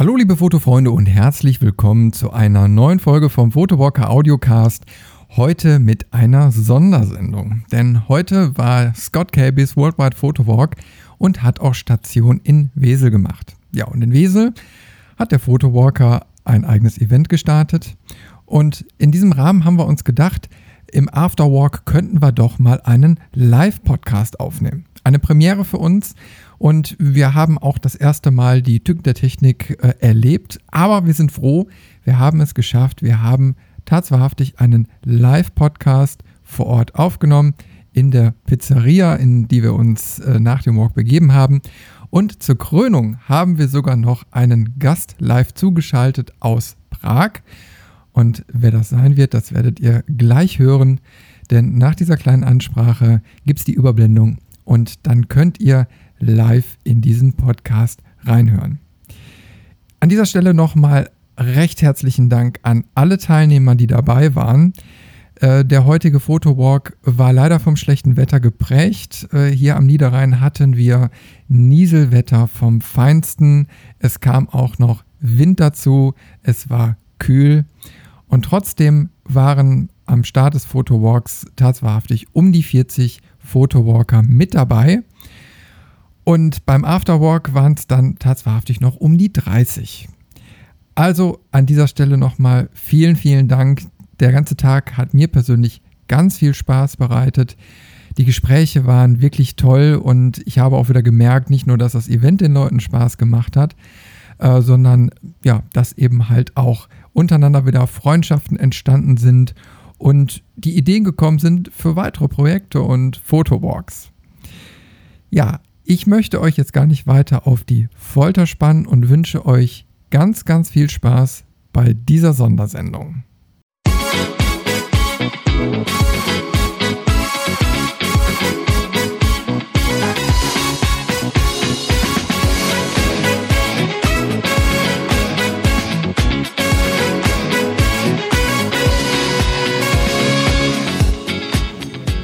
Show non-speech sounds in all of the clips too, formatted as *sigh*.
Hallo liebe Fotofreunde und herzlich willkommen zu einer neuen Folge vom Photowalker Audiocast. Heute mit einer Sondersendung. Denn heute war Scott Cabys Worldwide Photowalk und hat auch Station in Wesel gemacht. Ja, und in Wesel hat der Photowalker ein eigenes Event gestartet. Und in diesem Rahmen haben wir uns gedacht, im Afterwalk könnten wir doch mal einen Live-Podcast aufnehmen. Eine Premiere für uns und wir haben auch das erste Mal die Tücken der Technik äh, erlebt. Aber wir sind froh, wir haben es geschafft. Wir haben tatsächlich einen Live-Podcast vor Ort aufgenommen in der Pizzeria, in die wir uns äh, nach dem Walk begeben haben. Und zur Krönung haben wir sogar noch einen Gast live zugeschaltet aus Prag. Und wer das sein wird, das werdet ihr gleich hören. Denn nach dieser kleinen Ansprache gibt es die Überblendung und dann könnt ihr live in diesen Podcast reinhören. An dieser Stelle nochmal recht herzlichen Dank an alle Teilnehmer, die dabei waren. Äh, der heutige Fotowalk war leider vom schlechten Wetter geprägt. Äh, hier am Niederrhein hatten wir Nieselwetter vom Feinsten. Es kam auch noch Wind dazu. Es war kühl. Und trotzdem waren am Start des Fotowalks tatsächlich um die 40 Fotowalker mit dabei. Und beim Afterwalk waren es dann tatsächlich noch um die 30. Also an dieser Stelle nochmal vielen, vielen Dank. Der ganze Tag hat mir persönlich ganz viel Spaß bereitet. Die Gespräche waren wirklich toll und ich habe auch wieder gemerkt, nicht nur, dass das Event den Leuten Spaß gemacht hat, äh, sondern ja, dass eben halt auch untereinander wieder Freundschaften entstanden sind und die Ideen gekommen sind für weitere Projekte und Fotowalks. Ja, ich möchte euch jetzt gar nicht weiter auf die Folter spannen und wünsche euch ganz, ganz viel Spaß bei dieser Sondersendung.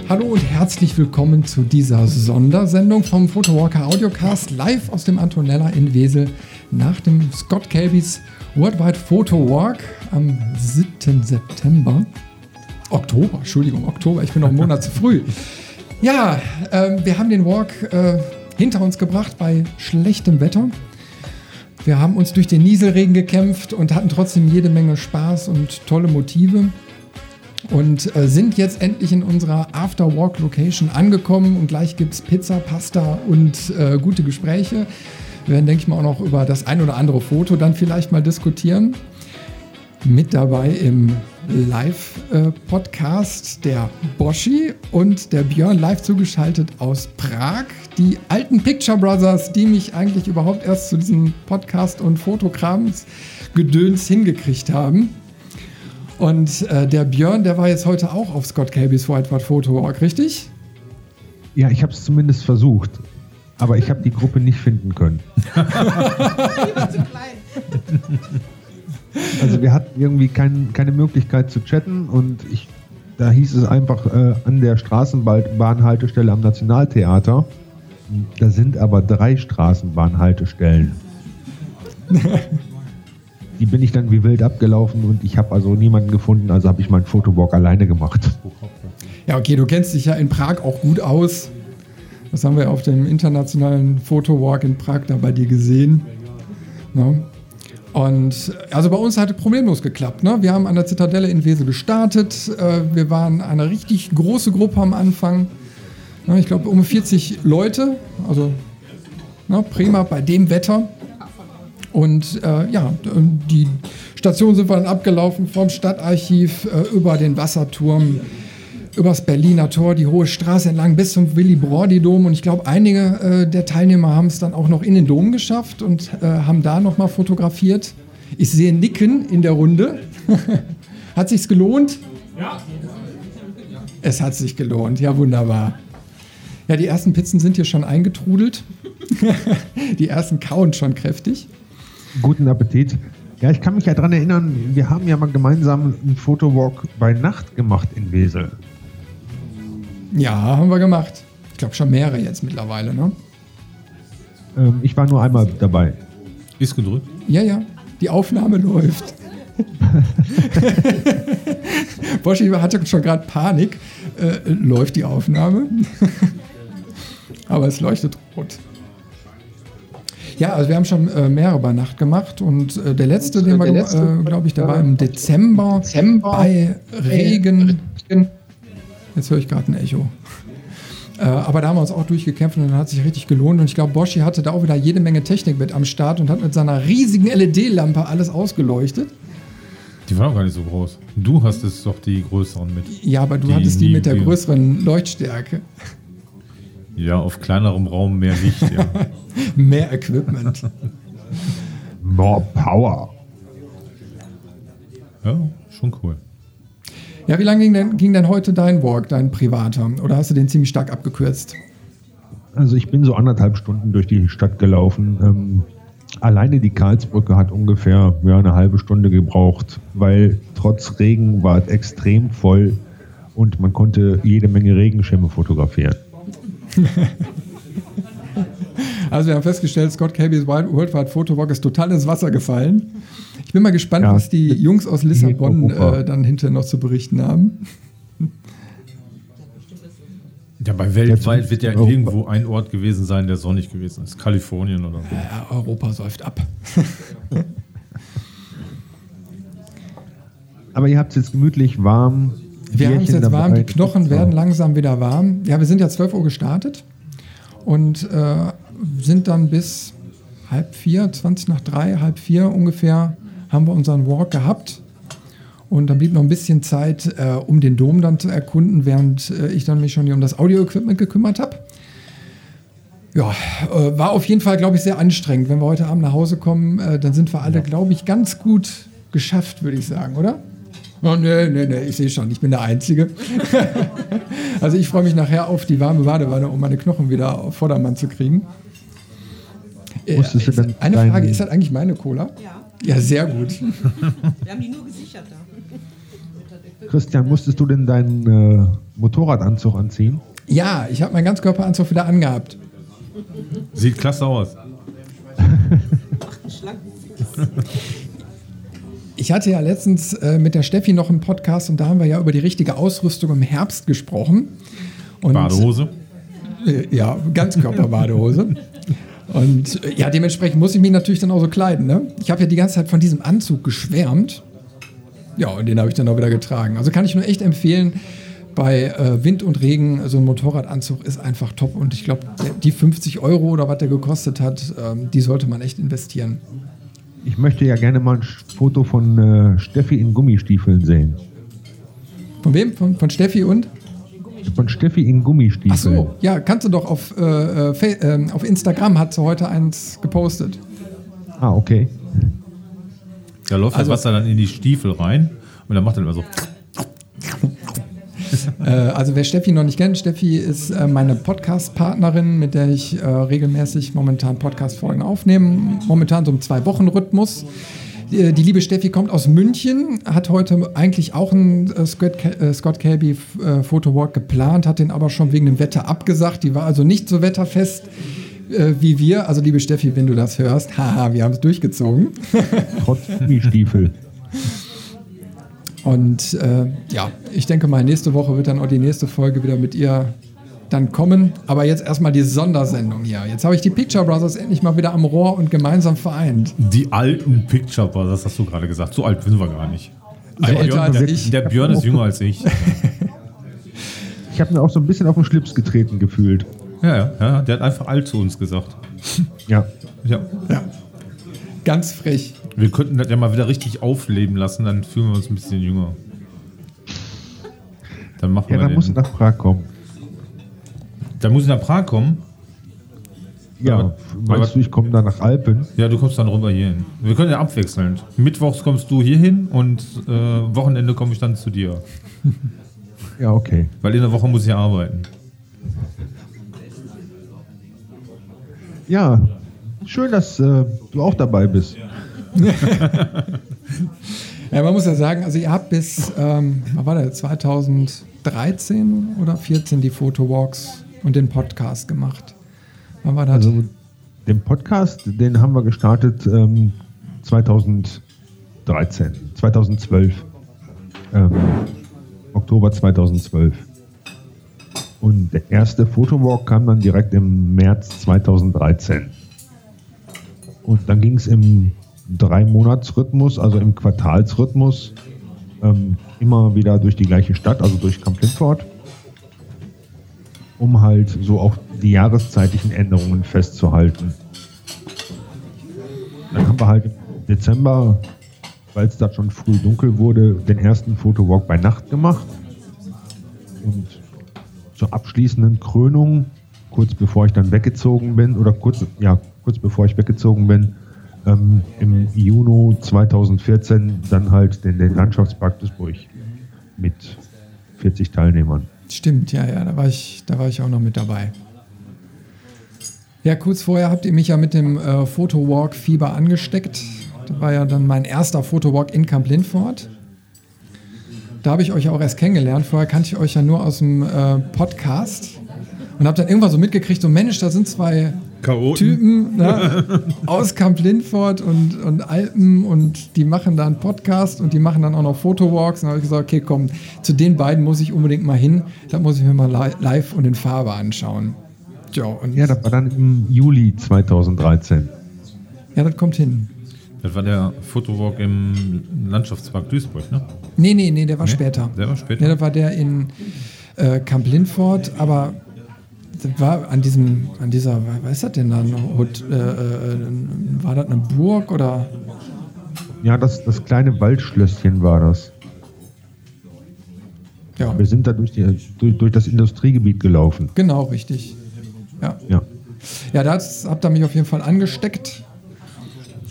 Hallo und herzlich willkommen zu dieser Sondersendung vom Photowalker Audiocast live aus dem Antonella in Wesel nach dem Scott Kelbys Worldwide Photo Walk am 7. September. Oktober, Entschuldigung, Oktober, ich bin noch einen Monat zu früh. Ja, äh, wir haben den Walk äh, hinter uns gebracht bei schlechtem Wetter. Wir haben uns durch den Nieselregen gekämpft und hatten trotzdem jede Menge Spaß und tolle Motive und äh, sind jetzt endlich in unserer After-Walk-Location angekommen und gleich gibt es Pizza, Pasta und äh, gute Gespräche. Wir werden, denke ich mal, auch noch über das ein oder andere Foto dann vielleicht mal diskutieren. Mit dabei im Live-Podcast der Boschi und der Björn live zugeschaltet aus Prag. Die alten Picture Brothers, die mich eigentlich überhaupt erst zu diesem Podcast und Fotokrams Gedöns hingekriegt haben. Und äh, der Björn, der war jetzt heute auch auf Scott Cabys Whiteboard Photo Walk, richtig? Ja, ich habe es zumindest versucht. Aber ich habe die Gruppe nicht finden können. *laughs* also wir hatten irgendwie kein, keine Möglichkeit zu chatten und ich, da hieß es einfach äh, an der Straßenbahnhaltestelle am Nationaltheater. Da sind aber drei Straßenbahnhaltestellen. *laughs* die bin ich dann wie wild abgelaufen und ich habe also niemanden gefunden, also habe ich meinen Fotowalk alleine gemacht. Ja, okay, du kennst dich ja in Prag auch gut aus. Das haben wir auf dem internationalen Fotowalk in Prag da bei dir gesehen. Ne? Und also bei uns hat es problemlos geklappt. Ne? Wir haben an der Zitadelle in Wesel gestartet. Äh, wir waren eine richtig große Gruppe am Anfang. Ne? Ich glaube um 40 Leute. Also ne, prima bei dem Wetter. Und äh, ja, die Station sind wir dann abgelaufen vom Stadtarchiv äh, über den Wasserturm, übers Berliner Tor, die Hohe Straße entlang bis zum Willy-Brody-Dom. Und ich glaube, einige äh, der Teilnehmer haben es dann auch noch in den Dom geschafft und äh, haben da nochmal fotografiert. Ich sehe Nicken in der Runde. *laughs* hat sich's gelohnt? Ja. Es hat sich gelohnt, ja wunderbar. Ja, die ersten Pizzen sind hier schon eingetrudelt. *laughs* die ersten kauen schon kräftig. Guten Appetit. Ja, ich kann mich ja daran erinnern, wir haben ja mal gemeinsam einen Fotowalk bei Nacht gemacht in Wesel. Ja, haben wir gemacht. Ich glaube schon mehrere jetzt mittlerweile, ne? Ähm, ich war nur einmal dabei. Ist gedrückt? Ja, ja, die Aufnahme *laughs* läuft. *laughs* Boschi hatte schon gerade Panik. Äh, läuft die Aufnahme? *laughs* Aber es leuchtet rot. Ja, also wir haben schon äh, mehrere bei Nacht gemacht und äh, der letzte, den wir, äh, glaube ich, der war im Dezember, Dezember bei Regen. Jetzt höre ich gerade ein Echo. Äh, aber da haben wir uns auch durchgekämpft und dann hat sich richtig gelohnt. Und ich glaube, Boschi hatte da auch wieder jede Menge Technik mit am Start und hat mit seiner riesigen LED-Lampe alles ausgeleuchtet. Die war auch gar nicht so groß. Du hast es doch die größeren mit. Ja, aber du die hattest die mit der größeren Leuchtstärke. Ja, auf kleinerem Raum mehr Licht, ja. *laughs* *laughs* mehr Equipment. More Power. Ja, schon cool. Ja, wie lange ging denn, ging denn heute dein Walk, dein privater? Oder hast du den ziemlich stark abgekürzt? Also ich bin so anderthalb Stunden durch die Stadt gelaufen. Ähm, alleine die Karlsbrücke hat ungefähr ja, eine halbe Stunde gebraucht, weil trotz Regen war es extrem voll und man konnte jede Menge Regenschirme fotografieren. *laughs* also wir haben festgestellt, Scott Cabys Worldwide Photowalk ist total ins Wasser gefallen. Ich bin mal gespannt, ja, was die Jungs aus Lissabon äh, dann hinterher noch zu berichten haben. Ja, bei weltweit wird ja irgendwo ein Ort gewesen sein, der sonnig gewesen ist. Kalifornien oder so. Ja, Europa säuft ab. *laughs* Aber ihr habt es jetzt gemütlich warm. Wir haben es jetzt warm, die Knochen werden langsam wieder warm. Ja, wir sind ja 12 Uhr gestartet und äh, sind dann bis halb vier, 20 nach drei, halb vier ungefähr, haben wir unseren Walk gehabt. Und dann blieb noch ein bisschen Zeit, äh, um den Dom dann zu erkunden, während äh, ich dann mich schon um das Audio-Equipment gekümmert habe. Ja, äh, war auf jeden Fall, glaube ich, sehr anstrengend. Wenn wir heute Abend nach Hause kommen, äh, dann sind wir alle, glaube ich, ganz gut geschafft, würde ich sagen, oder? Oh, nee, nee, nee, ich sehe schon, ich bin der Einzige. *laughs* also ich freue mich nachher auf die warme Badewanne, um meine Knochen wieder auf Vordermann zu kriegen. Äh, eine Frage, ist das eigentlich meine Cola? Ja. Ja, sehr gut. *laughs* Wir haben die nur gesichert da. Christian, musstest du denn deinen äh, Motorradanzug anziehen? Ja, ich habe meinen Ganzkörperanzug wieder angehabt. Sieht klasse aus. Ich hatte ja letztens äh, mit der Steffi noch einen Podcast und da haben wir ja über die richtige Ausrüstung im Herbst gesprochen. Und, Badehose? Äh, ja, Ganzkörperbadehose. Und äh, ja, dementsprechend muss ich mich natürlich dann auch so kleiden. Ne? Ich habe ja die ganze Zeit von diesem Anzug geschwärmt. Ja, und den habe ich dann auch wieder getragen. Also kann ich nur echt empfehlen, bei äh, Wind und Regen, so ein Motorradanzug ist einfach top. Und ich glaube, die 50 Euro oder was der gekostet hat, ähm, die sollte man echt investieren. Ich möchte ja gerne mal ein Foto von äh, Steffi in Gummistiefeln sehen. Von wem? Von, von Steffi und? Von Steffi in Gummistiefeln. Ach so, ja, kannst du doch auf, äh, äh, auf Instagram hat sie heute eins gepostet. Ah, okay. Da läuft also, das Wasser dann in die Stiefel rein und dann macht er immer so. *laughs* Äh, also wer Steffi noch nicht kennt, Steffi ist äh, meine Podcast-Partnerin, mit der ich äh, regelmäßig momentan Podcast-Folgen aufnehme. Momentan so im Zwei-Wochen-Rhythmus. Äh, die liebe Steffi kommt aus München, hat heute eigentlich auch einen äh, Scott, äh, Scott Kelby Photowalk geplant, hat den aber schon wegen dem Wetter abgesagt. Die war also nicht so wetterfest wie wir. Also liebe Steffi, wenn du das hörst, *laughs* haha, wir haben es durchgezogen. *laughs* Trotz Stiefel. Und äh, ja, ich denke mal, nächste Woche wird dann auch die nächste Folge wieder mit ihr dann kommen. Aber jetzt erstmal die Sondersendung hier. Jetzt habe ich die Picture Brothers endlich mal wieder am Rohr und gemeinsam vereint. Die alten Picture Brothers, hast du gerade gesagt. So alt sind wir gar nicht. So der, Björn, der, der Björn ist jünger als ich. *laughs* ich habe mir auch so ein bisschen auf den Schlips getreten gefühlt. Ja, ja, ja, der hat einfach alt zu uns gesagt. *laughs* Ja. Ja. ja. Ganz frech. Wir könnten das ja mal wieder richtig aufleben lassen, dann fühlen wir uns ein bisschen jünger. Dann machen ja, wir dann muss nach Prag kommen. Dann muss ich nach Prag kommen? Ja, aber, meinst aber, du, ich komme dann nach Alpen? Ja, du kommst dann rüber hierhin. Wir können ja abwechselnd. Mittwochs kommst du hierhin und äh, Wochenende komme ich dann zu dir. *laughs* Ja, okay. Weil in der Woche muss ich arbeiten. Ja, schön, dass äh, du auch dabei bist. ja, *laughs* man muss ja sagen, also ihr habt bis, ähm, was war das, 2013 oder 14 die Fotowalks und den Podcast gemacht. Wann war das? Also den Podcast, den haben wir gestartet ähm, 2013, 2012. Ähm, Oktober 2012. Und der erste Fotowalk kam dann direkt im März 2013. Und dann ging es im Drei-Monats-Rhythmus, also im Quartalsrhythmus, ähm, immer wieder durch die gleiche Stadt, also durch Camp Lindford, um halt so auch die jahreszeitlichen Änderungen festzuhalten. Dann haben wir halt im Dezember, weil es da schon früh dunkel wurde, den ersten Fotowalk bei Nacht gemacht. Und zur abschließenden Krönung, kurz bevor ich dann weggezogen bin, oder kurz, ja, kurz bevor ich weggezogen bin, ähm, im Juni 2014 dann halt den, den Landschaftspark Duisburg mit 40 Teilnehmern. Stimmt, ja, ja, da war ich, da war ich auch noch mit dabei. Ja, kurz vorher habt ihr mich ja mit dem äh, Fotowalk-Fieber angesteckt. Das war ja dann mein erster Fotowalk in Camp Lindford. Da habe ich euch auch erst kennengelernt. Vorher kannte ich euch ja nur aus dem äh, Podcast und habe dann irgendwann so mitgekriegt, so Mensch, da sind zwei Chaoten. Typen *laughs* ne, aus Camp Lindford und, und Alpen und die machen da einen Podcast und die machen dann auch noch Fotowalks. Und dann habe ich gesagt, okay, komm, zu den beiden muss ich unbedingt mal hin. Da muss ich mir mal li live und in Farbe anschauen. Ja, und ja, das war dann im Juli 2013. Ja, das kommt hin. Das war der Fotowalk im Landschaftspark Duisburg, ne? Nee, nee, nee, der war Nee? später. Der war später? Ja, das war der in äh, Camp Lindford, aber war an diesem, an dieser, was ist das denn da? Äh, äh, war das eine Burg oder? Ja, das, das kleine Waldschlösschen war das. Ja, Wir sind da durch, die, durch, durch das Industriegebiet gelaufen. genau, richtig. Ja. Ja. Ja, da hat's- habt ihr mich auf jeden Fall angesteckt.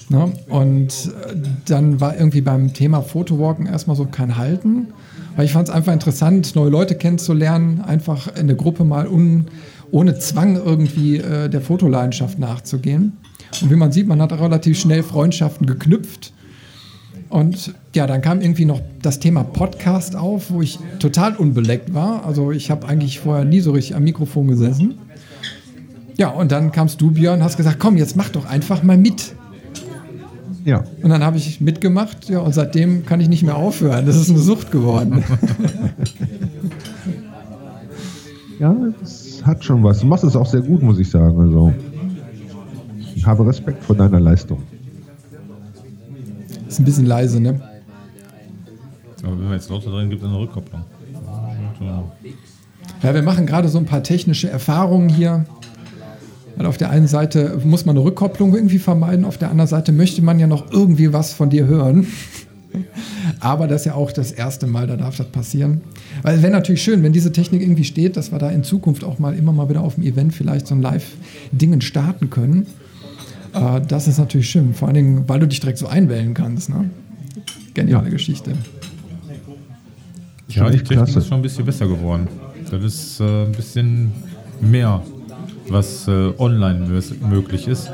Ne? Und äh, dann war irgendwie beim Thema Fotowalken erstmal so kein Halten. Weil ich fand es einfach interessant, neue Leute kennenzulernen, einfach in der Gruppe mal un, ohne Zwang irgendwie äh, der Fotoleidenschaft nachzugehen. Und wie man sieht, man hat relativ schnell Freundschaften geknüpft. Und ja, dann kam irgendwie noch das Thema Podcast auf, wo ich total unbeleckt war. Also ich habe eigentlich vorher nie so richtig am Mikrofon gesessen. Ja, und dann kamst du, Björn, hast gesagt, komm, jetzt mach doch einfach mal mit. Ja. Und dann habe ich mitgemacht, ja, und seitdem kann ich nicht mehr aufhören. Das ist eine Sucht geworden. *laughs* Ja, es hat schon was. Du machst es auch sehr gut, muss ich sagen. Also, ich habe Respekt vor deiner Leistung. ist ein bisschen leise, ne? Aber wenn wir jetzt lauter drin gibt, dann eine Rückkopplung. Ja, wir machen gerade so ein paar technische Erfahrungen hier. Weil auf der einen Seite muss man eine Rückkopplung irgendwie vermeiden, auf der anderen Seite möchte man ja noch irgendwie was von dir hören. Aber das ist ja auch das erste Mal, da darf das passieren. Weil es wäre natürlich schön, wenn diese Technik irgendwie steht, dass wir da in Zukunft auch mal immer mal wieder auf dem Event vielleicht so ein Live-Dingen starten können. Äh, das ist natürlich schön, vor allen Dingen, weil du dich direkt so einwählen kannst. Ne? Geniale Geschichte. Ja, die Technik klasse. ist schon ein bisschen besser geworden. Das ist äh, ein bisschen mehr, was äh, online möglich ist.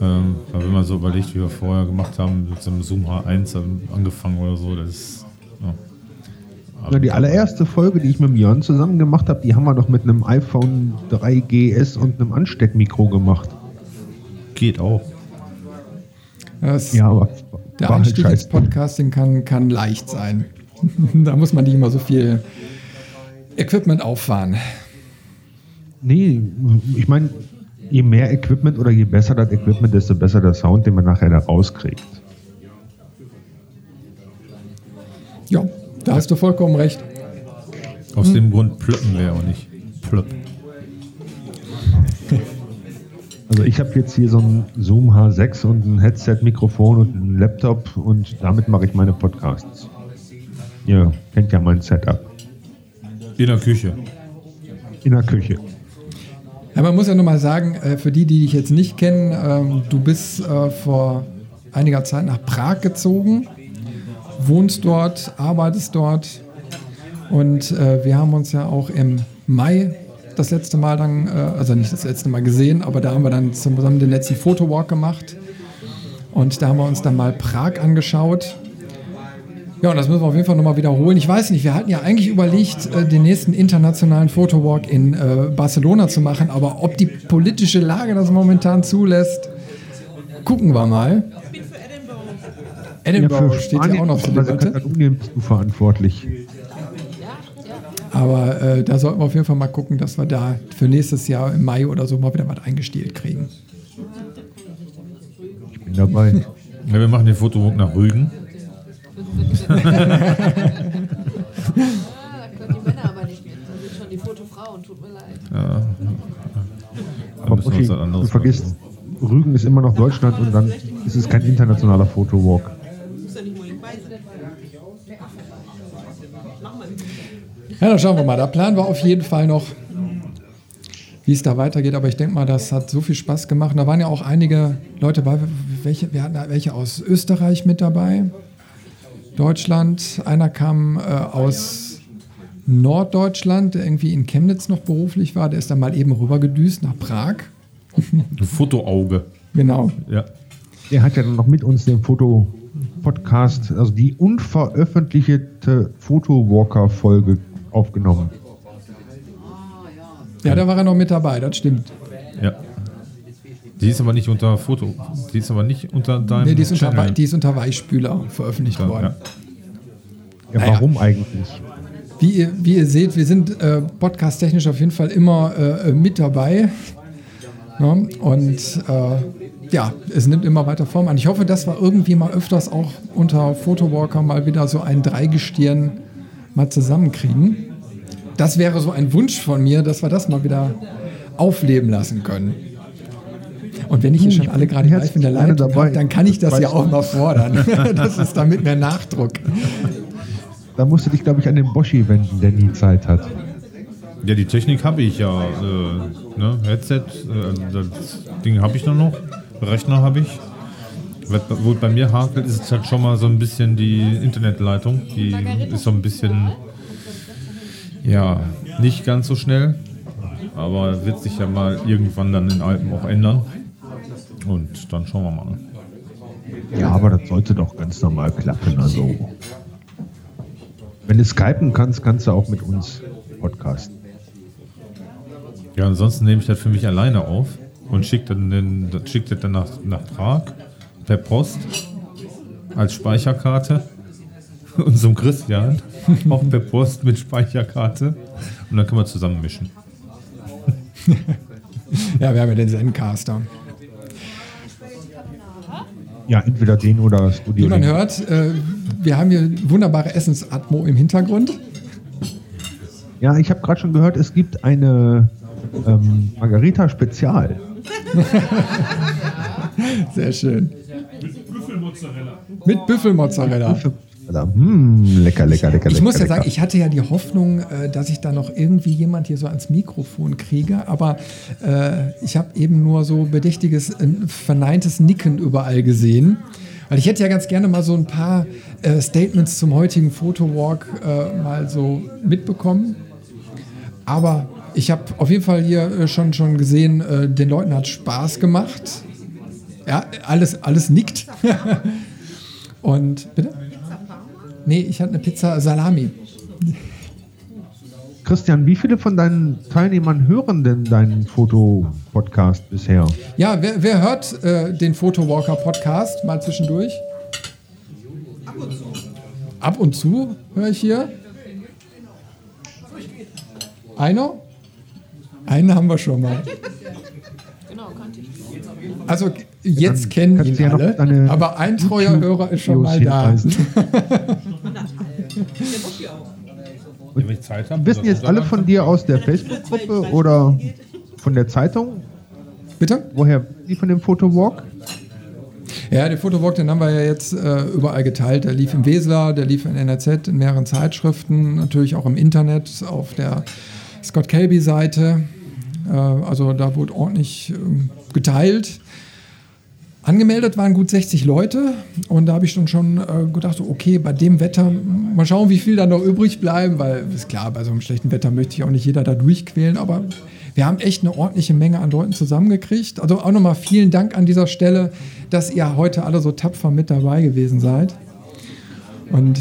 Ähm, weil wenn man so überlegt, wie wir vorher gemacht haben, mit so einem Zoom H1 haben angefangen oder so, das ist. Ja. Ja, die allererste Folge, die ich mit dem Jörn zusammen gemacht habe, die haben wir doch mit einem iPhone 3GS und einem Ansteckmikro gemacht. Geht auch. Das, Ja, aber Der halt Einstieg ins scheiße. Podcasting kann, kann leicht sein. *laughs* da muss man nicht immer so viel Equipment auffahren. Nee, ich meine, je mehr Equipment oder je besser das Equipment, desto besser der Sound, den man nachher da rauskriegt. Ja, da hast du vollkommen recht. Aus dem Grund plöppen wir auch nicht. Plöpp. *laughs* Also ich habe jetzt hier so ein Zoom H6 und ein Headset-Mikrofon und einen Laptop und damit mache ich meine Podcasts. Ihr kennt ja mein Setup. In der Küche. In der Küche. Ja, man muss ja nochmal sagen, äh, für die, die dich jetzt nicht kennen, ähm, du bist äh, vor einiger Zeit nach Prag gezogen, wohnst dort, arbeitest dort und äh, wir haben uns ja auch im Mai das letzte Mal dann, also nicht das letzte Mal gesehen, aber da haben wir dann zusammen den letzten Fotowalk gemacht und da haben wir uns dann mal Prag angeschaut. Ja, und das müssen wir auf jeden Fall nochmal wiederholen. Ich weiß nicht, wir hatten ja eigentlich überlegt, äh, den nächsten internationalen Fotowalk in äh, Barcelona zu machen, aber ob die politische Lage das momentan zulässt, gucken wir mal. Edinburgh für steht ja auch noch zur. Debatte. Katalonien bist du verantwortlich. Aber äh, da sollten wir auf jeden Fall mal gucken, dass wir da für nächstes Jahr im Mai oder so mal wieder was eingestielt kriegen. Ich bin dabei. Ja, wir machen den Fotowalk nach Rügen. *laughs* Ah, da können die Männer aber nicht mit. Da sind schon die Fotofrauen, tut mir leid. Da Aber was du vergisst, Rügen ist immer noch Deutschland und dann ist es kein internationaler Fotowalk. Ja, dann schauen wir mal. Da planen wir auf jeden Fall noch, wie es da weitergeht. Aber ich denke mal, das hat so viel Spaß gemacht. Und da waren ja auch einige Leute bei. Welche, wir hatten da welche aus Österreich mit dabei, Deutschland. Einer kam äh, aus Norddeutschland, der irgendwie in Chemnitz noch beruflich war. Der ist dann mal eben rübergedüst nach Prag. Ein Fotoauge. Genau. Ja. Der hat ja dann noch mit uns den Foto-Podcast, also die unveröffentlichte Fotowalker-Folge aufgenommen. Ja, da war er noch mit dabei, das stimmt. ja. Die ist aber nicht unter Foto. Die ist aber nicht unter deinem Nee, die ist unter, Channel. die ist unter Weichspüler veröffentlicht Ja, worden. ja. Ja, warum eigentlich? Wie ihr, wie ihr seht, wir sind äh, podcast-technisch auf jeden Fall immer äh, mit dabei. Ne? Und äh, ja, es nimmt immer weiter Form an. Ich hoffe, dass wir irgendwie mal öfters auch unter Photowalker mal wieder so ein Dreigestirn mal zusammenkriegen. Das wäre so ein Wunsch von mir, dass wir das mal wieder aufleben lassen können. Und wenn ich hier Du, schon alle gerade live in der Leitung dabei. habe, dann kann ich das ja Weißt auch mal fordern. *laughs* *laughs* das ist damit mehr Nachdruck. Da musst du dich, glaube ich, an den Boschi wenden, der nie Zeit hat. Ja, die Technik habe ich ja. Äh, ne? Headset, äh, das Ding habe ich noch noch. Rechner habe ich. Was- Wo es bei mir hakelt, ist es halt schon mal so ein bisschen die Internetleitung. Die ist so ein bisschen, ja, nicht ganz so schnell. Aber wird sich ja mal irgendwann dann in Alpen auch ändern. Und dann schauen wir mal. Ja, aber das sollte doch ganz normal klappen. Also, wenn du skypen kannst, kannst du auch mit uns podcasten. Ja, ansonsten nehme ich das für mich alleine auf und schicke dann den, das- schick das dann nach, nach Prag per Post als Speicherkarte *laughs* unserem Christian *laughs* auch per Post mit Speicherkarte und dann können wir zusammen mischen. *laughs* Ja, wir haben ja den Zencaster. Ja, entweder den oder Studio. Wie man hört, äh, wir haben hier wunderbare Essensatmo im Hintergrund. Ja, ich habe gerade schon gehört, es gibt eine ähm, Margarita Spezial. *laughs* Sehr schön. Mit Büffelmozzarella. Mmh, lecker, lecker, lecker. Ich muss ja lecker, sagen, ich hatte ja die Hoffnung, äh, dass ich da noch irgendwie jemand hier so ans Mikrofon kriege, aber äh, ich habe eben nur so bedächtiges, äh, verneintes Nicken überall gesehen. Weil ich hätte ja ganz gerne mal so ein paar äh, Statements zum heutigen Fotowalk äh, mal so mitbekommen. Aber ich habe auf jeden Fall hier äh, schon, schon gesehen, den Leuten hat Spaß gemacht. Ja, alles, alles nickt. *laughs* Und bitte? Nee, ich hatte eine Pizza Salami. Christian, wie viele von deinen Teilnehmern hören denn deinen Fotopodcast bisher? Ja, wer, wer hört äh, den Photowalker Podcast mal zwischendurch? Ab und zu höre ich hier. Einer? Einen haben wir schon mal. Genau, kannte ich. Also jetzt kennen ihn alle, aber ein treuer Hörer ist schon mal da. *laughs* *laughs* habe, Wissen jetzt alle von dir aus der Facebook-Gruppe oder von der Zeitung? Bitte? Woher die von dem Fotowalk? Ja, den Fotowalk, den haben wir ja jetzt äh, überall geteilt. Der lief im Weseler, der lief in NRZ, in mehreren Zeitschriften, natürlich auch im Internet, auf der Scott Kelby-Seite. Äh, also da wurde ordentlich ähm, geteilt. Angemeldet waren gut 60 Leute und da habe ich dann schon äh, gedacht, okay, bei dem Wetter, mal schauen, wie viel da noch übrig bleiben, weil ist klar, bei so einem schlechten Wetter möchte ich auch nicht jeder da durchquälen, aber wir haben echt eine ordentliche Menge an Leuten zusammengekriegt. Also auch nochmal vielen Dank an dieser Stelle, dass ihr heute alle so tapfer mit dabei gewesen seid. Und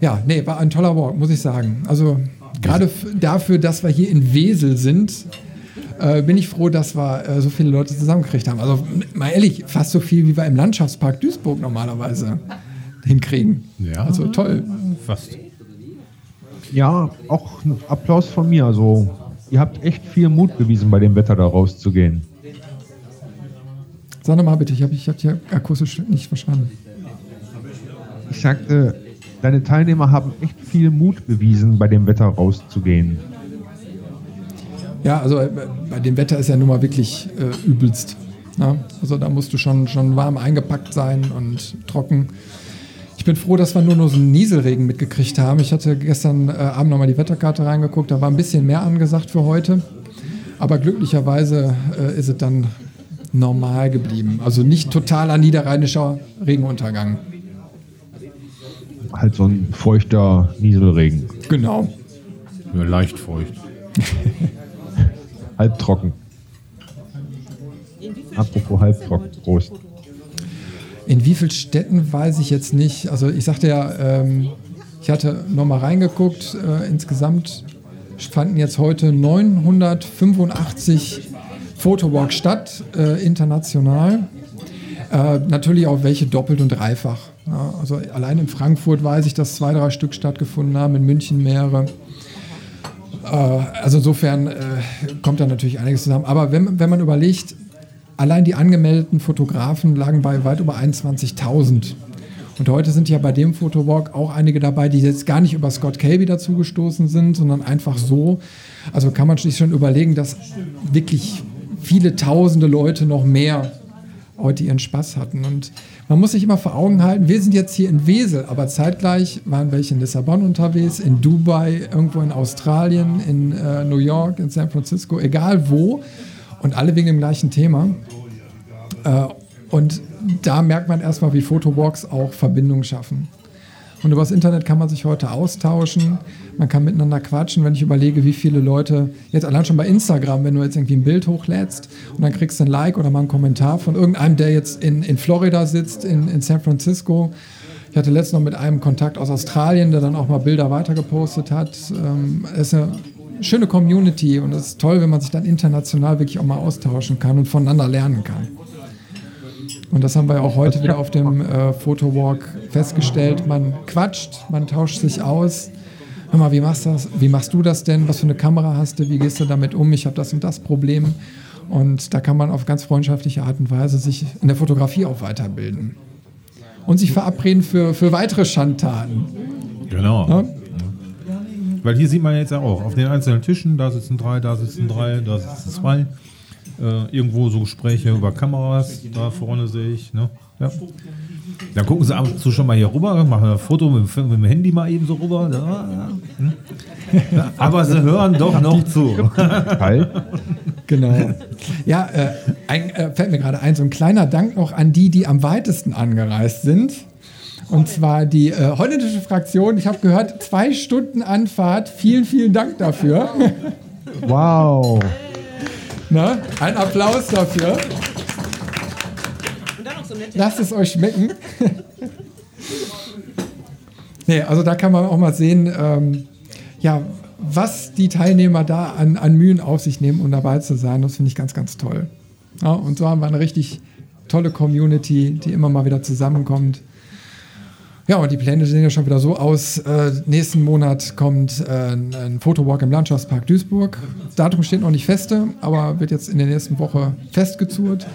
ja, nee, war ein toller Walk, muss ich sagen. Also gerade dafür, dass wir hier in Wesel sind, äh, bin ich froh, dass wir äh, so viele Leute zusammengekriegt haben. Also mal ehrlich, fast so viel, wie wir im Landschaftspark Duisburg normalerweise hinkriegen. Ja. Also toll. Fast. Ja, auch ein Applaus von mir. Also, ihr habt echt viel Mut bewiesen, bei dem Wetter da rauszugehen. Sag nochmal bitte, ich habe ich hab dich akustisch nicht verstanden. Ich sagte, deine Teilnehmer haben echt viel Mut bewiesen, bei dem Wetter rauszugehen. Ja, also äh, bei dem Wetter ist ja nun mal wirklich äh, übelst. Ja? Also da musst du schon, schon warm eingepackt sein und trocken. Ich bin froh, dass wir nur, nur so einen Nieselregen mitgekriegt haben. Ich hatte gestern äh, Abend nochmal die Wetterkarte reingeguckt, da war ein bisschen mehr angesagt für heute. Aber glücklicherweise äh, ist es dann normal geblieben. Also nicht totaler niederrheinischer Regenuntergang. Halt so ein feuchter Nieselregen. Genau. Ja, leicht feucht. *laughs* Halbtrocken. Apropos halbtrocken. Prost. In wie vielen Städten weiß ich jetzt nicht. Also ich sagte ja, ähm, ich hatte nochmal reingeguckt. Äh, insgesamt fanden jetzt heute 985 Fotowalks statt, äh, international. Äh, natürlich auch welche doppelt und dreifach. Ja, also allein in Frankfurt weiß ich, dass zwei, drei Stück stattgefunden haben, in München mehrere. Äh, also insofern äh, kommt da natürlich einiges zusammen. Aber wenn, wenn man überlegt, allein die angemeldeten Fotografen lagen bei weit über 21.000. Und heute sind ja bei dem Fotowalk auch einige dabei, die jetzt gar nicht über Scott Kelby dazugestoßen sind, sondern einfach so. Also kann man sich schon überlegen, dass wirklich viele tausende Leute noch mehr heute ihren Spaß hatten. Und man muss sich immer vor Augen halten, wir sind jetzt hier in Wesel, aber zeitgleich waren welche in Lissabon unterwegs, in Dubai, irgendwo in Australien, in äh, New York, in San Francisco, egal wo. Und alle wegen dem gleichen Thema. Äh, und da merkt man erstmal, wie Fotowalks auch Verbindungen schaffen. Und über das Internet kann man sich heute austauschen, man kann miteinander quatschen. Wenn ich überlege, wie viele Leute, jetzt allein schon bei Instagram, wenn du jetzt irgendwie ein Bild hochlädst und dann kriegst du ein Like oder mal einen Kommentar von irgendeinem, der jetzt in, in Florida sitzt, in, in San Francisco. Ich hatte letztens noch mit einem Kontakt aus Australien, der dann auch mal Bilder weitergepostet hat. Ähm, es ist eine schöne Community und es ist toll, wenn man sich dann international wirklich auch mal austauschen kann und voneinander lernen kann. Und das haben wir ja auch heute wieder auf dem äh, Photowalk festgestellt. Man quatscht, man tauscht sich aus. Hör mal, wie machst, das, wie machst du das denn? Was für eine Kamera hast du? Wie gehst du damit um? Ich habe das und das Problem. Und da kann man auf ganz freundschaftliche Art und Weise sich in der Fotografie auch weiterbilden. Und sich verabreden für, für weitere Schandtaten. Genau. Ja? Weil hier sieht man jetzt ja auch, auf den einzelnen Tischen, da sitzen drei, da sitzen drei, da sitzen zwei. Äh, irgendwo so Gespräche über Kameras, da vorne sehe ich. Ne? Ja. Dann gucken sie ab und zu schon mal hier rüber, machen ein Foto mit, dem- mit dem Handy mal eben so rüber. Da. Hm. Aber sie hören doch noch zu. Genau. Ja, äh, ein, äh, fällt mir gerade ein, so ein kleiner Dank noch an die, die am weitesten angereist sind. Und zwar die äh, holländische Fraktion. Ich habe gehört, zwei Stunden Anfahrt. Vielen, vielen Dank dafür. Wow. Na, ein Applaus dafür. So Lasst es euch schmecken. *laughs* nee, also da kann man auch mal sehen, ähm, ja, was die Teilnehmer da an, an Mühen auf sich nehmen, um dabei zu sein. Das finde ich ganz, ganz toll. Ja, und so haben wir eine richtig tolle Community, die immer mal wieder zusammenkommt. Ja, und die Pläne sehen ja schon wieder so aus. Äh, nächsten Monat kommt äh, ein Fotowalk im Landschaftspark Duisburg. Das Datum steht noch nicht feste, aber wird jetzt in der nächsten Woche festgezurrt.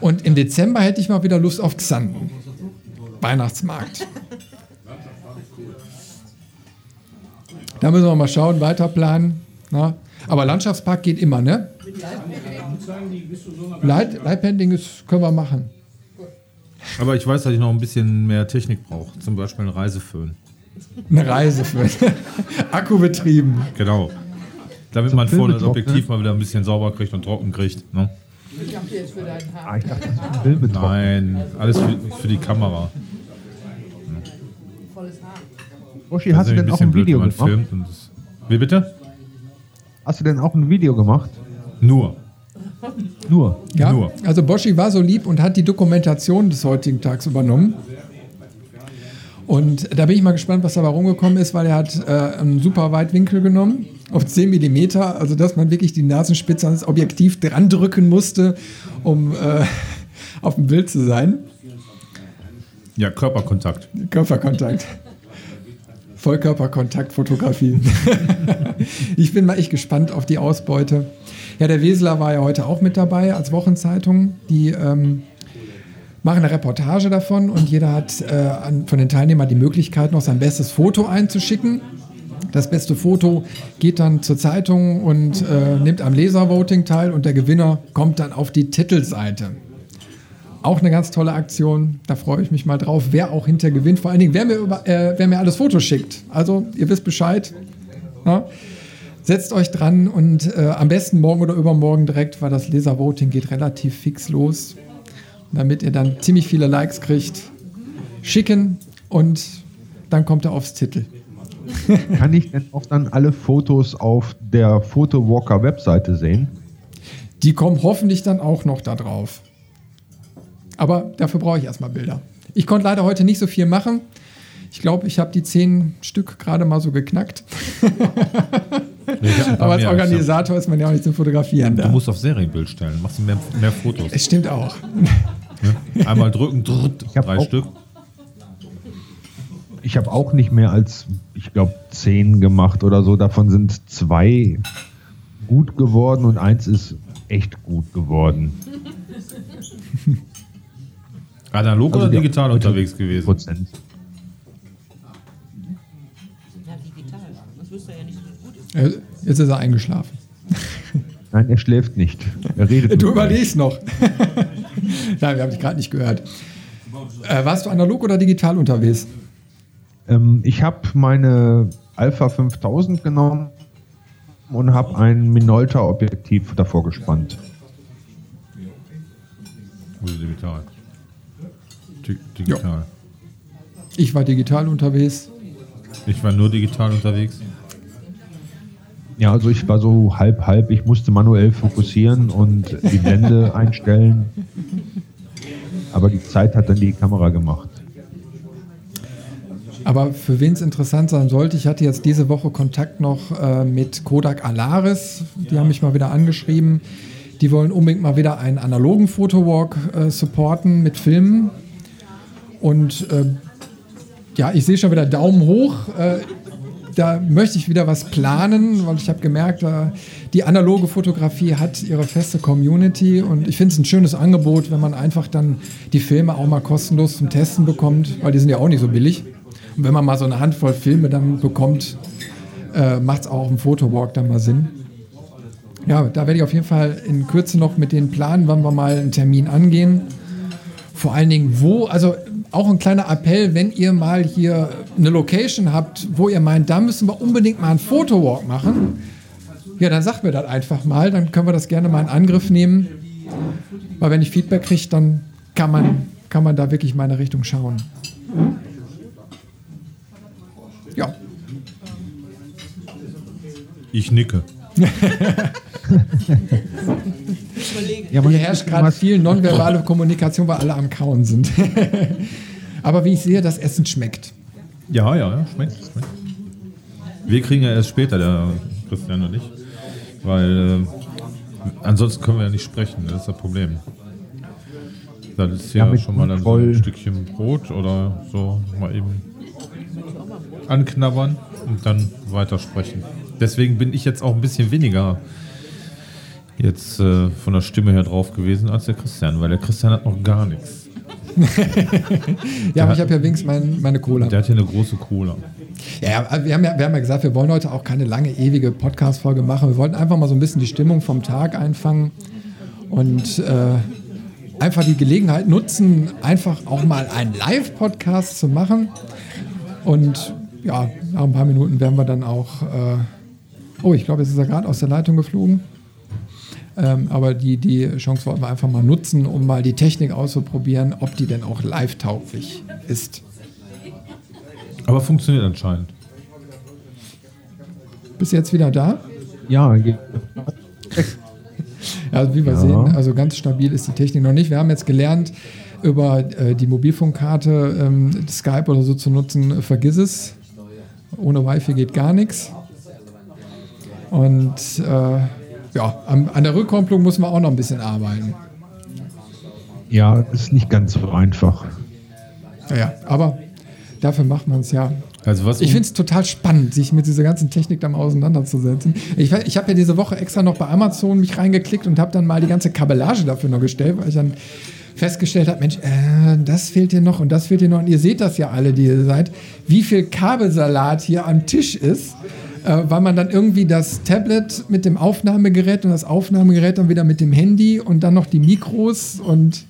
Und im Dezember hätte ich mal wieder Lust auf Xanten. Weihnachtsmarkt. Da müssen wir mal schauen, weiter planen. Na? Aber Landschaftspark geht immer, ne? Light, Lightpending ist, können wir machen. Aber ich weiß, dass ich noch ein bisschen mehr Technik brauche. Zum Beispiel einen Reiseföhn. Eine Reise für *laughs* Akku betrieben. Genau. Damit man vorne das Filme Objektiv mal wieder ein bisschen sauber kriegt und trocken kriegt. Ne? Ich hab dir jetzt für dein Haar. Ah, ich dachte, das ist ein Film mit Nein, alles für, für die Kamera. Volles Haar. Oschi, hast du denn auch ein blöd, Video gemacht? Wie bitte? Hast du denn auch ein Video gemacht? Nur. Nur. Ja, Nur. also Boschi war so lieb und hat die Dokumentation des heutigen Tags übernommen. Und da bin ich mal gespannt, was dabei rumgekommen ist, weil er hat äh, einen super Weitwinkel genommen auf 10 mm, also dass man wirklich die Nasenspitze ans Objektiv dran drücken musste, um äh, *laughs* auf dem Bild zu sein. Ja, Körperkontakt. Körperkontakt. Vollkörperkontaktfotografie. *laughs* ich bin mal echt gespannt auf die Ausbeute. Ja, der Weseler war ja heute auch mit dabei als Wochenzeitung. Die ähm, machen eine Reportage davon und jeder hat äh, an, von den Teilnehmern die Möglichkeit, noch sein bestes Foto einzuschicken. Das beste Foto geht dann zur Zeitung und äh, nimmt am Leservoting teil und der Gewinner kommt dann auf die Titelseite. Auch eine ganz tolle Aktion. Da freue ich mich mal drauf, wer auch hinter gewinnt. Vor allen Dingen, wer mir, über, äh, wer mir alles Fotos schickt. Also, ihr wisst Bescheid. Ja? Setzt euch dran und äh, am besten morgen oder übermorgen direkt, weil das Leservoting geht relativ fix los. damit ihr dann ziemlich viele Likes kriegt, schicken und dann kommt er aufs Titel. *laughs* Kann ich denn auch dann alle Fotos auf der Photowalker Webseite sehen? Die kommen hoffentlich dann auch noch da drauf. Aber dafür brauche ich erstmal Bilder. Ich konnte leider heute nicht so viel machen. Ich glaube, ich habe die zehn Stück gerade mal so geknackt. *laughs* Aber als Organisator ist man ja auch nicht zum Fotografieren Du musst auf Serienbild stellen, machst du mehr, mehr Fotos. Es stimmt auch. Ne? Einmal drücken, drrrt, drei auch- Stück. Ich habe auch nicht mehr als, ich glaube, zehn gemacht oder so. Davon sind zwei gut geworden und eins ist echt gut geworden. Analog Also oder digital unterwegs gewesen? Prozent. Jetzt ist er eingeschlafen. Nein, er schläft nicht. Er redet. Du überlegst noch. *laughs* Nein, wir haben dich gerade nicht gehört. Äh, warst du analog oder digital unterwegs? Ähm, ich habe meine Alpha 5000 genommen und habe ein Minolta-Objektiv davor gespannt. Oder digital? Di digital. Ich war digital unterwegs. Ich war nur digital unterwegs. Ja, also ich war so halb halb. Ich musste manuell fokussieren und die Blende *laughs* einstellen. Aber die Zeit hat dann die Kamera gemacht. Aber für wen es interessant sein sollte, ich hatte jetzt diese Woche Kontakt noch äh, mit Kodak Alaris. Die haben mich mal wieder angeschrieben. Die wollen unbedingt mal wieder einen analogen Fotowalk äh, supporten mit Filmen. Und äh, ja, ich sehe schon wieder Daumen hoch. Da möchte ich wieder was planen, weil ich habe gemerkt, äh, die analoge Fotografie hat ihre feste Community und ich finde es ein schönes Angebot, wenn man einfach dann die Filme auch mal kostenlos zum Testen bekommt, weil die sind ja auch nicht so billig. Und wenn man mal so eine Handvoll Filme dann bekommt, äh, macht es auch dem Fotowalk dann mal Sinn. Ja, da werde ich auf jeden Fall in Kürze noch mit den planen, wann wir mal einen Termin angehen. Vor allen Dingen, wo, also auch ein kleiner Appell, wenn ihr mal hier eine Location habt, wo ihr meint, da müssen wir unbedingt mal einen Fotowalk machen, ja, dann sagt mir das einfach mal, dann können wir das gerne mal in Angriff nehmen. Weil wenn ich Feedback kriege, dann kann man, kann man da wirklich mal in eine Richtung schauen. Ja, Ich nicke. Ja, man hier herrscht gerade viel nonverbale Kommunikation, weil alle am Kauen sind. *laughs* Aber wie ich sehe, das Essen schmeckt. Ja, ja, ja, schmeckt, schmeckt. Wir kriegen ja erst später, der Christian und ich. Weil äh, ansonsten können wir ja nicht sprechen, das ist das Problem. Das ist ja, Ja, schon mal dann so ein Stückchen Brot oder so mal eben anknabbern und dann weitersprechen. Deswegen bin ich jetzt auch ein bisschen weniger jetzt äh, von der Stimme her drauf gewesen als der Christian, weil der Christian hat noch gar nichts. *laughs* Ja, aber ich habe ja wenigstens mein, meine Cola. Der hat hier eine große Cola. Ja, wir haben ja, wir haben ja gesagt, wir wollen heute auch keine lange, ewige Podcast-Folge machen. Wir wollten einfach mal so ein bisschen die Stimmung vom Tag einfangen und äh, einfach die Gelegenheit nutzen, einfach auch mal einen Live-Podcast zu machen. Und ja, nach ein paar Minuten werden wir dann auch. Äh, oh, ich glaube, jetzt ist er gerade aus der Leitung geflogen. Ähm, aber die, die Chance wollten wir einfach mal nutzen, um mal die Technik auszuprobieren, ob die denn auch live-tauglich ist. Aber funktioniert anscheinend. Bist du jetzt wieder da? Ja, Ja, also wie wir Ja. sehen, also ganz stabil ist die Technik noch nicht. Wir haben jetzt gelernt, über äh, die Mobilfunkkarte ähm, Skype oder so zu nutzen, vergiss es. Ohne Wi-Fi geht gar nichts. Und äh, ja, an, an der Rückkopplung muss man auch noch ein bisschen arbeiten. Ja, ist nicht ganz so einfach. Naja, aber dafür macht man es ja. Also was Ich finde es total spannend, sich mit dieser ganzen Technik dann auseinanderzusetzen. Ich, ich habe ja diese Woche extra noch bei Amazon mich reingeklickt und habe dann mal die ganze Kabellage dafür noch gestellt, weil ich dann festgestellt habe, Mensch, äh, das fehlt hier noch und das fehlt hier noch. Und ihr seht das ja alle, die ihr seid, wie viel Kabelsalat hier am Tisch ist, äh, weil man dann irgendwie das Tablet mit dem Aufnahmegerät und das Aufnahmegerät dann wieder mit dem Handy und dann noch die Mikros und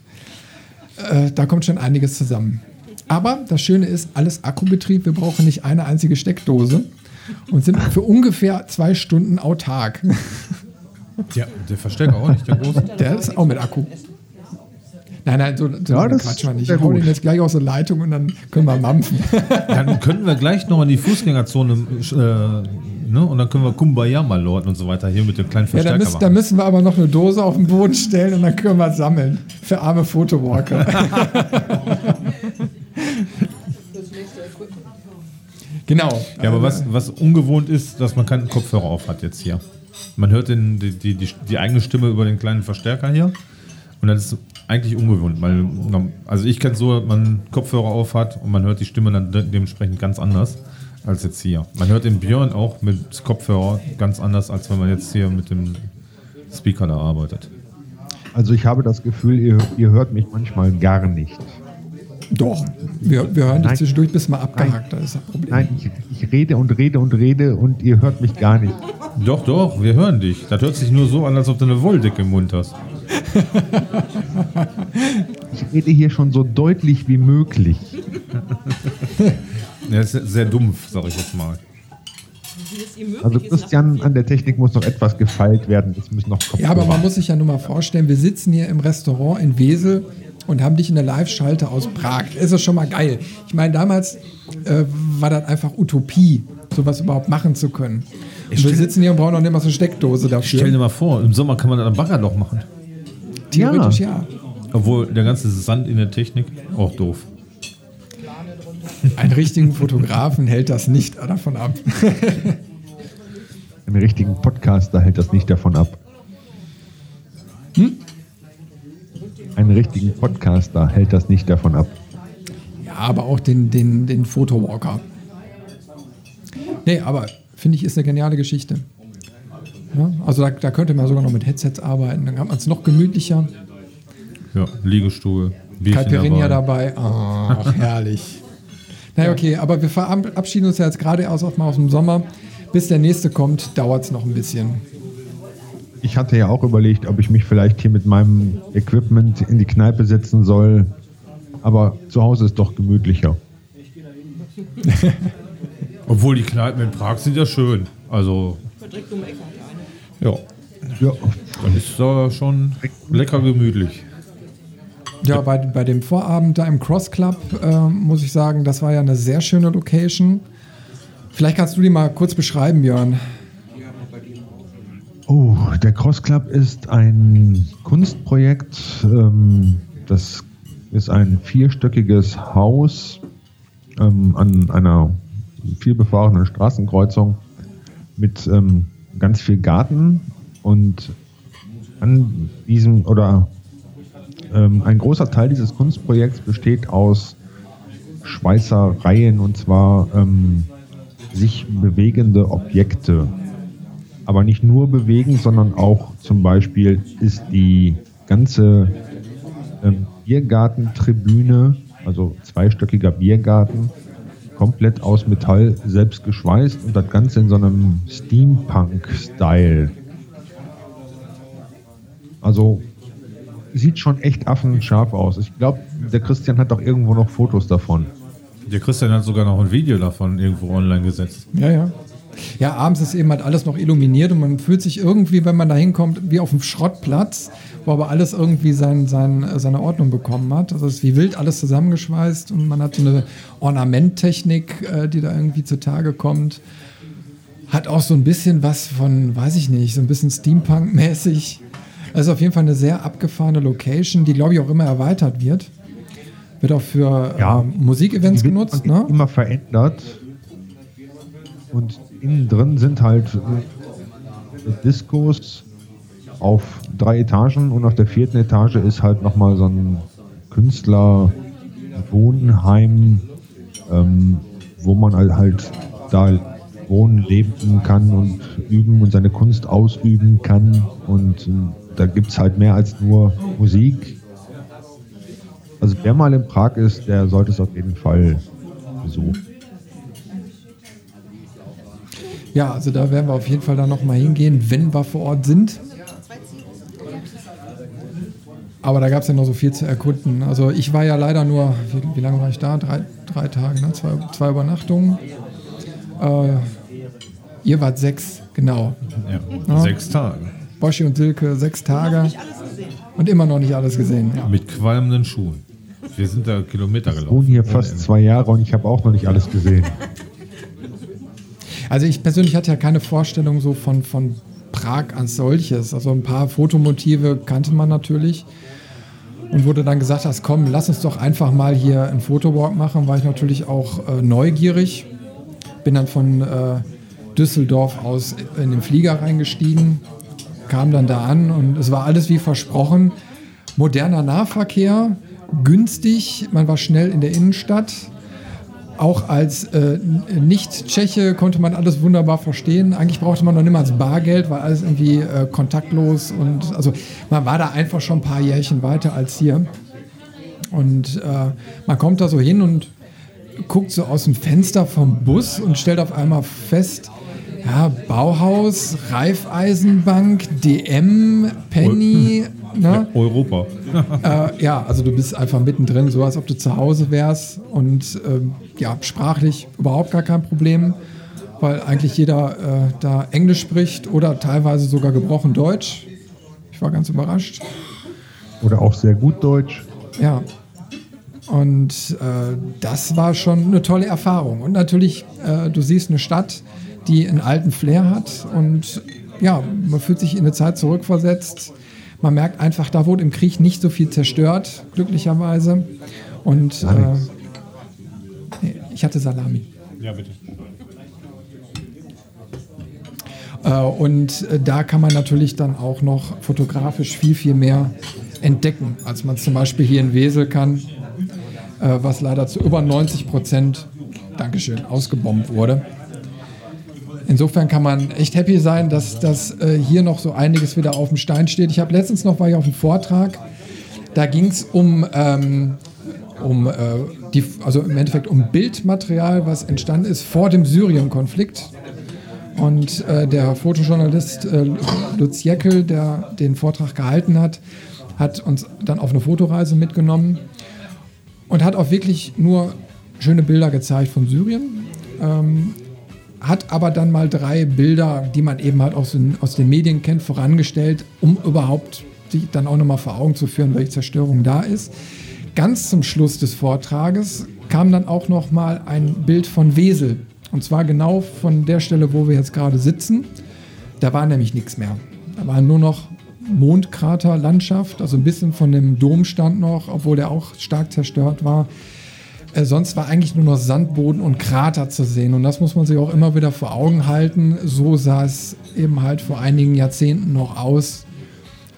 äh, da kommt schon einiges zusammen. Aber das Schöne ist, alles Akkubetrieb. Wir brauchen nicht eine einzige Steckdose und sind für ungefähr zwei Stunden autark. Ja, der Verstärker auch nicht, der *laughs* große. Der ist auch mit Akku. Nein, nein, so, so Ja, quatschen wir nicht. Ich gut. den jetzt gleich aus der Leitung und dann können wir mampfen. *laughs* Dann können wir gleich noch in die Fußgängerzone, äh, ne? Und dann können wir Kumbaya mal läuten und so weiter hier mit dem kleinen Ja, Verstärker da, müssen, da müssen wir aber noch eine Dose auf den Boden stellen und dann können wir sammeln. Für arme Fotowalker. *laughs* Genau. Ja, aber was, was ungewohnt ist, dass man keinen Kopfhörer auf hat jetzt hier. Man hört den, die, die, die, die eigene Stimme über den kleinen Verstärker hier. Und das ist eigentlich ungewohnt, weil, also ich kenne es so, man Kopfhörer auf hat und man hört die Stimme dann de dementsprechend ganz anders als jetzt hier. Man hört den Björn auch mit Kopfhörer ganz anders, als wenn man jetzt hier mit dem Speaker da arbeitet. Also ich habe das Gefühl, ihr, ihr hört mich manchmal gar nicht. Doch, wir, wir hören dich zwischendurch bis mal abgehackt, das ist das Problem. Nein, ich, ich rede und rede und rede und ihr hört mich gar nicht. Doch, doch, wir hören dich. Das hört sich nur so an, als ob du eine Wolldecke im Mund hast. Ich rede hier schon so deutlich wie möglich. Ja, ist sehr dumpf, sag ich jetzt mal. Wie es ihm möglich Also ist, Christian, an der Technik muss noch etwas gefeilt werden. Es müssen noch Kopfhörer. Ja, aber man muss sich ja nur mal vorstellen, wir sitzen hier im Restaurant in Wesel und haben dich in der Live-Schalte aus Prag. Das ist schon mal geil. Ich meine, damals äh, war das einfach Utopie, sowas überhaupt machen zu können. Und wir sitzen hier und brauchen noch nicht mal so eine Steckdose Stell dir dafür. mal vor, im Sommer kann man dann ein Baggerloch machen. Theoretisch ja. Obwohl der ganze Sand in der Technik auch doof. Einen richtigen Fotografen hält das nicht davon ab. Einen richtigen Podcaster hält das nicht davon ab. Einen richtigen Podcaster hält das nicht davon ab. Ja, aber auch den, den, den Photowalker. Nee, aber finde ich, ist eine geniale Geschichte. Ja, also da, da könnte man sogar noch mit Headsets arbeiten, dann hat man es noch gemütlicher. Ja, Liegestuhl, Bierchen Caipirinha dabei. dabei. Ach, *laughs* herrlich. Naja, okay, aber wir verabschieden uns ja jetzt gerade erst auch mal aus dem Sommer. Bis der nächste kommt, dauert es noch ein bisschen. Ich hatte ja auch überlegt, ob ich mich vielleicht hier mit meinem Equipment in die Kneipe setzen soll. Aber zu Hause ist doch gemütlicher. *laughs* Obwohl die Kneipen in Prag sind ja schön. Also, direkt um Ecke. Ja, Ja, dann ist da schon lecker gemütlich. Ja, bei, bei dem Vorabend da im Cross Club äh, muss ich sagen, das war ja eine sehr schöne Location. Vielleicht kannst du die mal kurz beschreiben, Björn. Oh, der Cross Club ist ein Kunstprojekt. Ähm, das ist ein vierstöckiges Haus ähm, an einer vielbefahrenen Straßenkreuzung mit ähm, ganz viel Garten und an diesem oder ähm, ein großer Teil dieses Kunstprojekts besteht aus Schweißereien und zwar ähm, sich bewegende Objekte. Aber nicht nur bewegen, sondern auch zum Beispiel ist die ganze ähm, Biergartentribüne, also zweistöckiger Biergarten, komplett aus Metall selbst geschweißt und das Ganze in so einem Steampunk-Style. Also sieht schon echt affenscharf aus. Ich glaube, der Christian hat doch irgendwo noch Fotos davon. Der Christian hat sogar noch ein Video davon irgendwo online gesetzt. Ja, ja. Ja, abends ist eben halt alles noch illuminiert und man fühlt sich irgendwie, wenn man da hinkommt, wie auf einem Schrottplatz, wo aber alles irgendwie sein, sein, seine Ordnung bekommen hat. Also es ist wie wild alles zusammengeschweißt und man hat so eine Ornamenttechnik, äh, die da irgendwie zutage kommt. Hat auch so ein bisschen was von, weiß ich nicht, so ein bisschen Steampunk-mäßig. Also auf jeden Fall eine sehr abgefahrene Location, die glaube ich auch immer erweitert wird. Wird auch für Ja. ähm, Musikevents genutzt, ne? Immer verändert. Und innen drin sind halt äh, Diskos auf drei Etagen und auf der vierten Etage ist halt nochmal so ein Künstler-Wohnheim, ähm, wo man halt, halt da wohnen, leben kann und üben und seine Kunst ausüben kann. Und äh, da gibt es halt mehr als nur Musik. Also wer mal in Prag ist, der sollte es auf jeden Fall besuchen. Ja, also da werden wir auf jeden Fall dann nochmal hingehen, wenn wir vor Ort sind. Aber da gab es ja noch so viel zu erkunden. Also ich war ja leider nur, wie, wie lange war ich da? Drei, drei Tage, ne? zwei, zwei Übernachtungen. Äh, ihr wart sechs, genau. Ja. Ja. Sechs Tage. Boschi und Silke, sechs Tage. Und immer noch nicht alles gesehen. Ja. Mit qualmenden Schuhen. Wir sind da Kilometer Ich gelaufen. wohne hier fast zwei Jahre und ich habe auch noch nicht alles gesehen. *laughs* Also ich persönlich hatte ja keine Vorstellung so von, von Prag als solches. Also ein paar Fotomotive kannte man natürlich. Und wurde dann gesagt, hast, komm, lass uns doch einfach mal hier einen Fotowalk machen, war ich natürlich auch äh, neugierig. Bin dann von äh, Düsseldorf aus in den Flieger reingestiegen, kam dann da an und es war alles wie versprochen. Moderner Nahverkehr, günstig, man war schnell in der Innenstadt. Auch als äh, Nicht-Tscheche konnte man alles wunderbar verstehen. Eigentlich brauchte man noch nicht mal das Bargeld, weil alles irgendwie äh, kontaktlos und also man war da einfach schon ein paar Jährchen weiter als hier. Und äh, man kommt da so hin und guckt so aus dem Fenster vom Bus und stellt auf einmal fest, ja, Bauhaus, Raiffeisenbank, DM, Penny, ne? Europa. Äh, ja, also du bist einfach mittendrin, so als ob du zu Hause wärst und ähm, ja, sprachlich überhaupt gar kein Problem, weil eigentlich jeder äh, da Englisch spricht oder teilweise sogar gebrochen Deutsch. Ich war ganz überrascht. Oder auch sehr gut Deutsch. Ja. Und äh, das war schon eine tolle Erfahrung. Und natürlich, äh, du siehst eine Stadt, die einen alten Flair hat und ja, man fühlt sich in eine Zeit zurückversetzt. Man merkt einfach, da wurde im Krieg nicht so viel zerstört, glücklicherweise. Und äh, nee, ich hatte Salami. Ja, bitte. Äh, und äh, da kann man natürlich dann auch noch fotografisch viel, viel mehr entdecken, als man zum Beispiel hier in Wesel kann, äh, was leider zu über 90 Prozent, Dankeschön, ausgebombt wurde. Insofern kann man echt happy sein, dass, dass äh, hier noch so einiges wieder auf dem Stein steht. Ich habe letztens noch war ich auf einem Vortrag, da ging es um, ähm, um äh, die, also im Endeffekt um Bildmaterial, was entstanden ist vor dem Syrien-Konflikt. Und äh, der Fotojournalist äh, Lutz Jeckel, der den Vortrag gehalten hat, hat uns dann auf eine Fotoreise mitgenommen und hat auch wirklich nur schöne Bilder gezeigt von Syrien. Ähm, hat aber dann mal drei Bilder, die man eben halt aus den, aus den Medien kennt, vorangestellt, um überhaupt sich dann auch nochmal vor Augen zu führen, welche Zerstörung da ist. Ganz zum Schluss des Vortrages kam dann auch noch mal ein Bild von Wesel. Und zwar genau von der Stelle, wo wir jetzt gerade sitzen. Da war nämlich nichts mehr. Da war nur noch Mondkraterlandschaft, also ein bisschen von dem Domstand noch, obwohl der auch stark zerstört war. Äh, sonst war eigentlich nur noch Sandboden und Krater zu sehen. Und das muss man sich auch immer wieder vor Augen halten. So sah es eben halt vor einigen Jahrzehnten noch aus.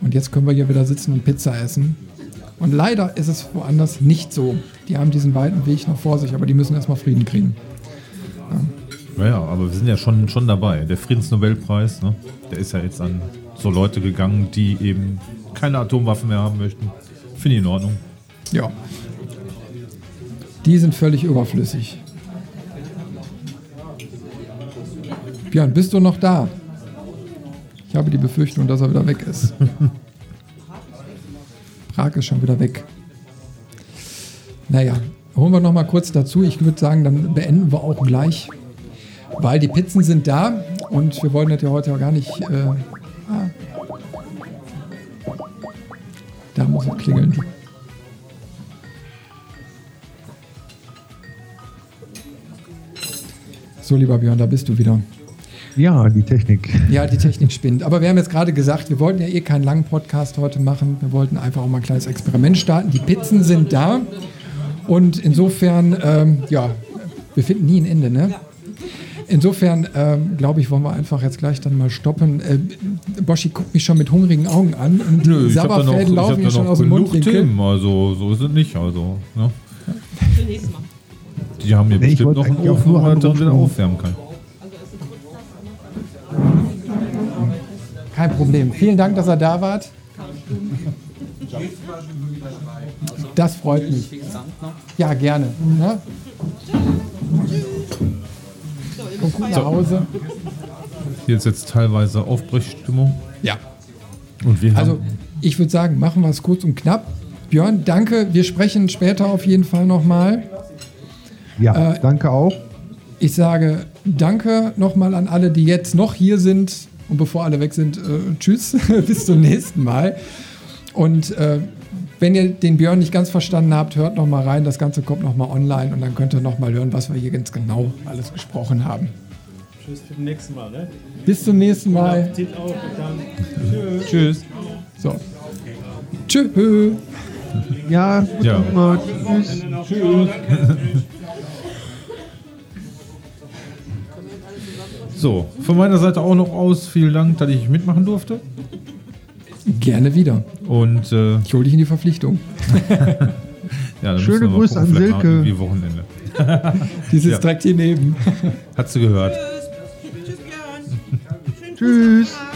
Und jetzt können wir hier wieder sitzen und Pizza essen. Und leider ist es woanders nicht so. Die haben diesen weiten Weg noch vor sich, aber die müssen erstmal Frieden kriegen. Naja, aber wir sind ja schon, schon dabei. Der Friedensnobelpreis, ne, der ist ja jetzt an so Leute gegangen, die eben keine Atomwaffen mehr haben möchten. Finde ich in Ordnung. Ja. Die sind völlig überflüssig. Björn, bist du noch da? Ich habe die Befürchtung, dass er wieder weg ist. *laughs* Prag ist schon wieder weg. Naja, holen wir noch mal kurz dazu. Ich würde sagen, dann beenden wir auch gleich, weil die Pizzen sind da und wir wollen das ja heute auch gar nicht. Äh, ah. Da muss es klingeln. So, lieber Björn, da bist du wieder. Ja, die Technik. Ja, die Technik spinnt. Aber wir haben jetzt gerade gesagt, wir wollten ja eh keinen langen Podcast heute machen. Wir wollten einfach auch mal ein kleines Experiment starten. Die Pizzen sind da. Und insofern, ähm, ja, wir finden nie ein Ende, ne? insofern ähm, glaube ich, wollen wir einfach jetzt gleich dann mal stoppen. Äh, Boschi guckt mich schon mit hungrigen Augen an und Nö, die ich habe da noch, Sabberfäden ich hab laufen da mir schon noch aus dem genug Mundwinkel. Themen, also so ist es nicht. Also, ne? Für nächstes Mal. Die haben hier Nee, bestimmt noch einen Ofen, wo man drin aufwärmen kann. Kein Problem. Vielen Dank, dass ihr da wart. Das freut mich. Ja, gerne. Ne? Und gut nach Hause. Hier ist jetzt teilweise Aufbrechstimmung. Ja. Und wir haben Also, ich würde sagen, machen wir es kurz und knapp. Björn, danke. Wir sprechen später auf jeden Fall nochmal. Ja, Äh, danke auch. Ich sage danke nochmal an alle, die jetzt noch hier sind. Und bevor alle weg sind, äh, tschüss, *laughs* bis zum nächsten Mal. Und äh, wenn ihr den Björn nicht ganz verstanden habt, hört nochmal rein. Das Ganze kommt nochmal online und dann könnt ihr nochmal hören, was wir hier ganz genau alles gesprochen haben. Tschüss, bis zum nächsten Mal. Ne? Bis zum nächsten Mal. Auch und dann Tschüss. So. Tschüss. Ja, guten Ja. Hunger. Tschüss. *laughs* So, von meiner Seite auch noch aus. Vielen Dank, dass ich mitmachen durfte. Gerne wieder. Und äh, Ich hole dich in die Verpflichtung. *laughs* ja, dann Schöne Grüße an Silke. irgendwie Wochenende. *laughs* Dieses Ja. direkt hier neben. Hat sie gehört. Tschüss. *laughs*